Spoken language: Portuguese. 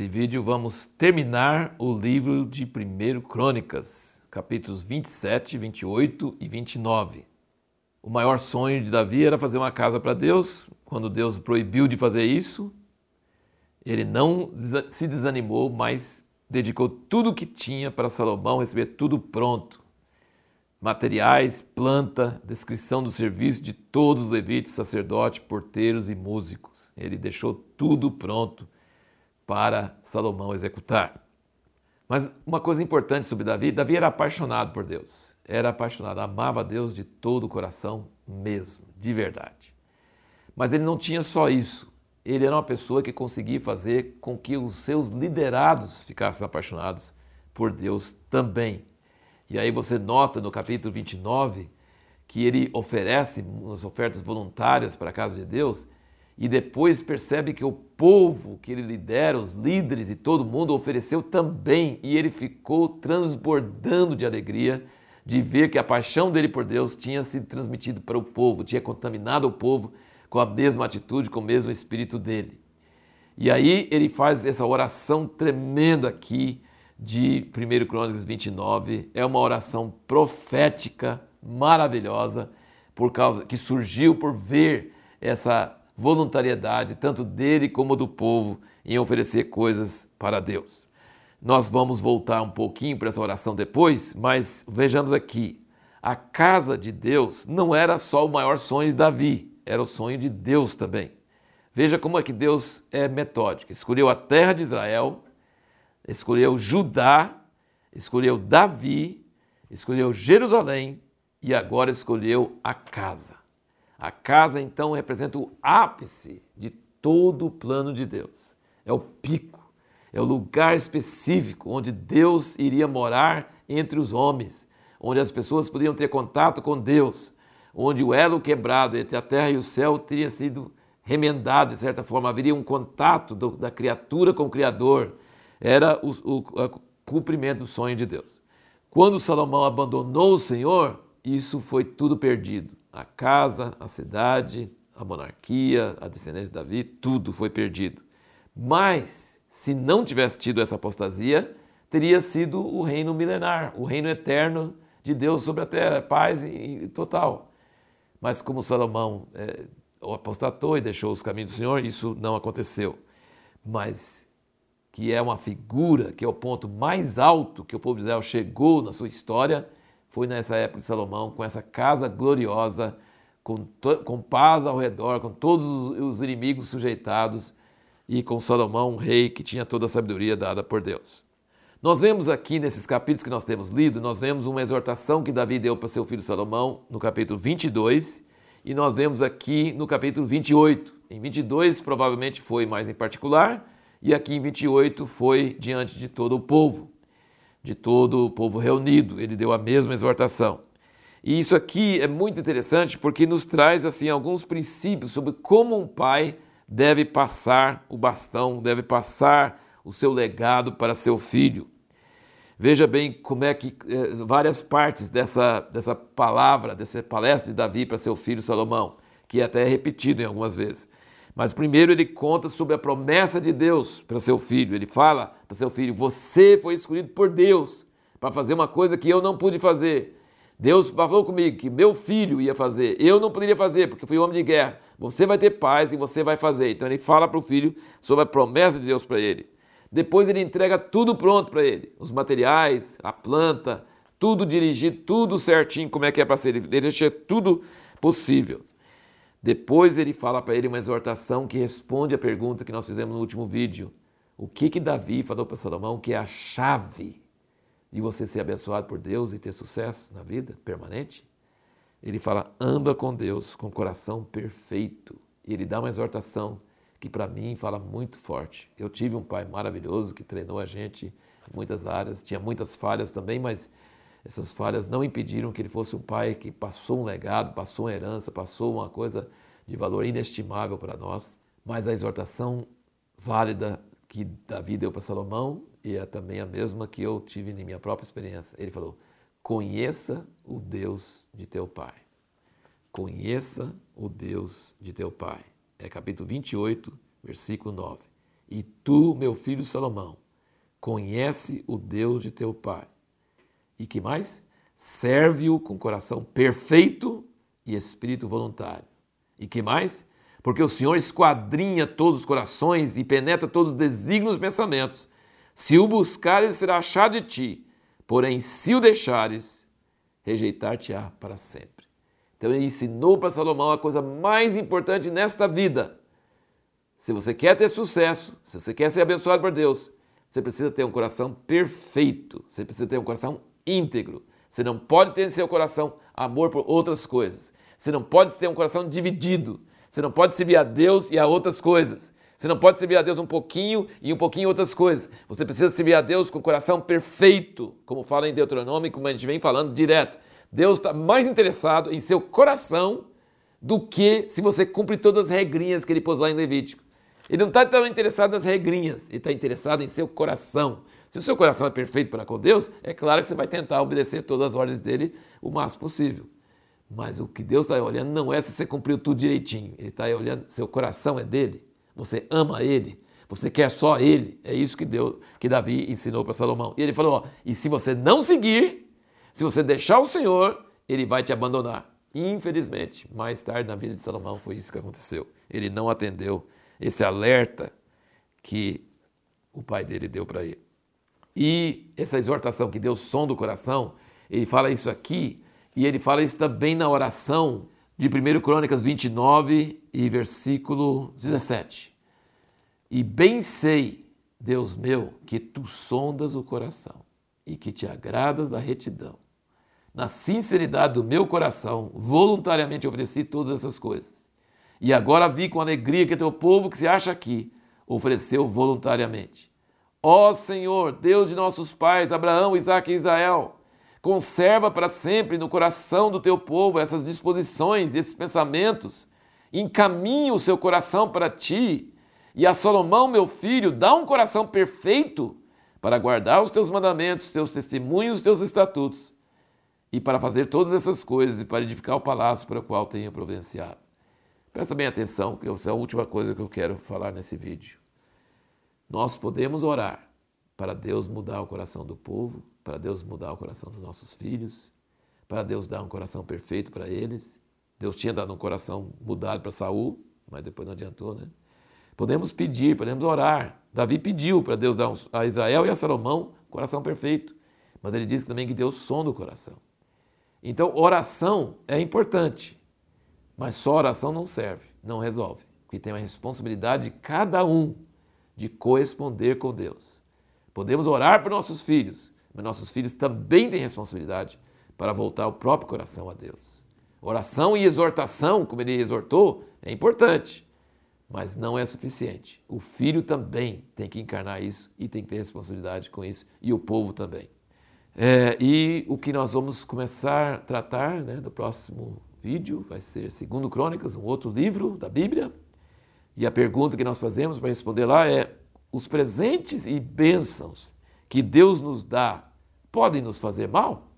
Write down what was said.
Nesse vídeo vamos terminar o livro de 1 Crônicas, capítulos 27, 28 e 29. O maior sonho de Davi era fazer uma casa para Deus. Quando Deus proibiu de fazer isso, ele não se desanimou, mas dedicou tudo o que tinha para Salomão receber tudo pronto. Materiais, planta, descrição do serviço de todos os levitas, sacerdotes, porteiros e músicos. Ele deixou tudo pronto para Salomão executar. Mas uma coisa importante sobre Davi, Davi era apaixonado por Deus. Era apaixonado, amava Deus de todo o coração mesmo, de verdade. Mas ele não tinha só isso ele era uma pessoa que conseguia fazer com que os seus liderados ficassem apaixonados por Deus também. E aí você nota no capítulo 29 que ele oferece umas ofertas voluntárias para a casa de Deus e depois percebe que o povo que ele lidera, os líderes e todo mundo ofereceu também e ele ficou transbordando de alegria de ver que a paixão dele por Deus tinha sido transmitida para o povo, tinha contaminado o povo com a mesma atitude, com o mesmo espírito dele. E aí ele faz essa oração tremenda aqui de 1 Crônicas 29. É uma oração profética, maravilhosa, por causa que surgiu por ver essa voluntariedade tanto dele como do povo em oferecer coisas para Deus. Nós vamos voltar um pouquinho para essa oração depois, mas vejamos aqui. A casa de Deus não era só o maior sonho de Davi era o sonho de Deus também. Veja como é que Deus é metódico. Escolheu a terra de Israel, escolheu Judá, escolheu Davi, escolheu Jerusalém e agora escolheu a casa. A casa então representa o ápice de todo o plano de Deus. É o pico, é o lugar específico onde Deus iria morar entre os homens, onde as pessoas podiam ter contato com Deus, onde o elo quebrado entre a terra e o céu teria sido remendado, de certa forma, haveria um contato do, da criatura com o Criador, era o, o, o cumprimento do sonho de Deus. Quando Salomão abandonou o Senhor, isso foi tudo perdido. A casa, a cidade, a monarquia, a descendência de Davi, tudo foi perdido. Mas, se não tivesse tido essa apostasia, teria sido o reino milenar, o reino eterno de Deus sobre a terra, paz e, total. Mas como Salomão é, apostatou e deixou os caminhos do Senhor, isso não aconteceu. Mas que é uma figura, que é o ponto mais alto que o povo de Israel chegou na sua história, foi nessa época de Salomão, com essa casa gloriosa, com, com paz ao redor, com todos os inimigos sujeitados, e com Salomão, um rei que tinha toda a sabedoria dada por Deus. Nós vemos aqui nesses capítulos que nós temos lido, nós vemos uma exortação que Davi deu para seu filho Salomão no capítulo 22 e nós vemos aqui no capítulo 28. Em 22 provavelmente foi mais em particular e aqui em 28 foi diante de todo o povo, de todo o povo reunido. Ele deu a mesma exortação. E isso aqui é muito interessante porque nos traz assim alguns princípios sobre como um pai deve passar o bastão, deve passar o seu legado para seu filho. Veja bem como é que eh, várias partes dessa, dessa palavra, dessa palestra de Davi para seu filho Salomão, que até é repetido em algumas vezes. Mas primeiro ele conta sobre a promessa de Deus para seu filho. Ele fala para seu filho: Você foi escolhido por Deus para fazer uma coisa que eu não pude fazer. Deus falou comigo que meu filho ia fazer, eu não poderia fazer porque fui homem de guerra. Você vai ter paz e você vai fazer. Então ele fala para o filho sobre a promessa de Deus para ele. Depois ele entrega tudo pronto para ele, os materiais, a planta, tudo dirigido, tudo certinho, como é que é para ser. Ele deixa tudo possível. Depois ele fala para ele uma exortação que responde a pergunta que nós fizemos no último vídeo. O que que Davi falou para Salomão que é a chave de você ser abençoado por Deus e ter sucesso na vida permanente? Ele fala: anda com Deus com coração perfeito. E ele dá uma exortação que para mim fala muito forte. Eu tive um pai maravilhoso que treinou a gente em muitas áreas, tinha muitas falhas também, mas essas falhas não impediram que ele fosse um pai que passou um legado, passou uma herança, passou uma coisa de valor inestimável para nós. Mas a exortação válida que Davi deu para Salomão e é também a mesma que eu tive em minha própria experiência. Ele falou: Conheça o Deus de teu pai. Conheça o Deus de teu pai é capítulo 28, versículo 9. E tu, meu filho Salomão, conhece o Deus de teu pai. E que mais? Serve-o com coração perfeito e espírito voluntário. E que mais? Porque o Senhor esquadrinha todos os corações e penetra todos os desígnios pensamentos. Se o buscares, será achado de ti, porém, se o deixares, rejeitar-te-á para sempre. Então ele ensinou para Salomão a coisa mais importante nesta vida. Se você quer ter sucesso, se você quer ser abençoado por Deus, você precisa ter um coração perfeito, você precisa ter um coração íntegro. Você não pode ter em seu coração amor por outras coisas. Você não pode ter um coração dividido. Você não pode servir a Deus e a outras coisas. Você não pode servir a Deus um pouquinho e um pouquinho outras coisas. Você precisa servir a Deus com o coração perfeito, como fala em Deuteronômio, como a gente vem falando direto. Deus está mais interessado em seu coração do que se você cumpre todas as regrinhas que ele pôs lá em Levítico. Ele não está tão interessado nas regrinhas, ele está interessado em seu coração. Se o seu coração é perfeito para com Deus, é claro que você vai tentar obedecer todas as ordens dele o máximo possível. Mas o que Deus está olhando não é se você cumpriu tudo direitinho. Ele está olhando, seu coração é dele, você ama ele, você quer só ele. É isso que Deus, que Davi ensinou para Salomão. E ele falou: ó, e se você não seguir, se você deixar o Senhor, ele vai te abandonar. Infelizmente, mais tarde na vida de Salomão foi isso que aconteceu. Ele não atendeu esse alerta que o pai dele deu para ele. E essa exortação que Deus sonda o coração, ele fala isso aqui e ele fala isso também na oração de 1 Crônicas 29 e versículo 17. E bem sei, Deus meu, que tu sondas o coração e que te agradas da retidão. Na sinceridade do meu coração, voluntariamente ofereci todas essas coisas. E agora vi com alegria que teu povo que se acha aqui ofereceu voluntariamente. Ó Senhor, Deus de nossos pais, Abraão, Isaque e Israel, conserva para sempre no coração do teu povo essas disposições e esses pensamentos. Encaminha o seu coração para ti. E a Salomão, meu filho, dá um coração perfeito para guardar os teus mandamentos, os teus testemunhos, os teus estatutos, e para fazer todas essas coisas e para edificar o palácio para o qual tenho providenciado. Presta bem atenção, que essa é a última coisa que eu quero falar nesse vídeo. Nós podemos orar para Deus mudar o coração do povo, para Deus mudar o coração dos nossos filhos, para Deus dar um coração perfeito para eles. Deus tinha dado um coração mudado para Saul, mas depois não adiantou, né? Podemos pedir, podemos orar. Davi pediu para Deus dar a Israel e a Salomão um coração perfeito. Mas ele diz também que Deus sonda o coração. Então, oração é importante, mas só oração não serve, não resolve. Porque tem a responsabilidade de cada um de corresponder com Deus. Podemos orar por nossos filhos, mas nossos filhos também têm responsabilidade para voltar o próprio coração a Deus. Oração e exortação, como ele exortou, é importante mas não é suficiente. O filho também tem que encarnar isso e tem que ter responsabilidade com isso, e o povo também. É, e o que nós vamos começar a tratar né, no próximo vídeo vai ser Segundo Crônicas, um outro livro da Bíblia. E a pergunta que nós fazemos para responder lá é: os presentes e bênçãos que Deus nos dá podem nos fazer mal?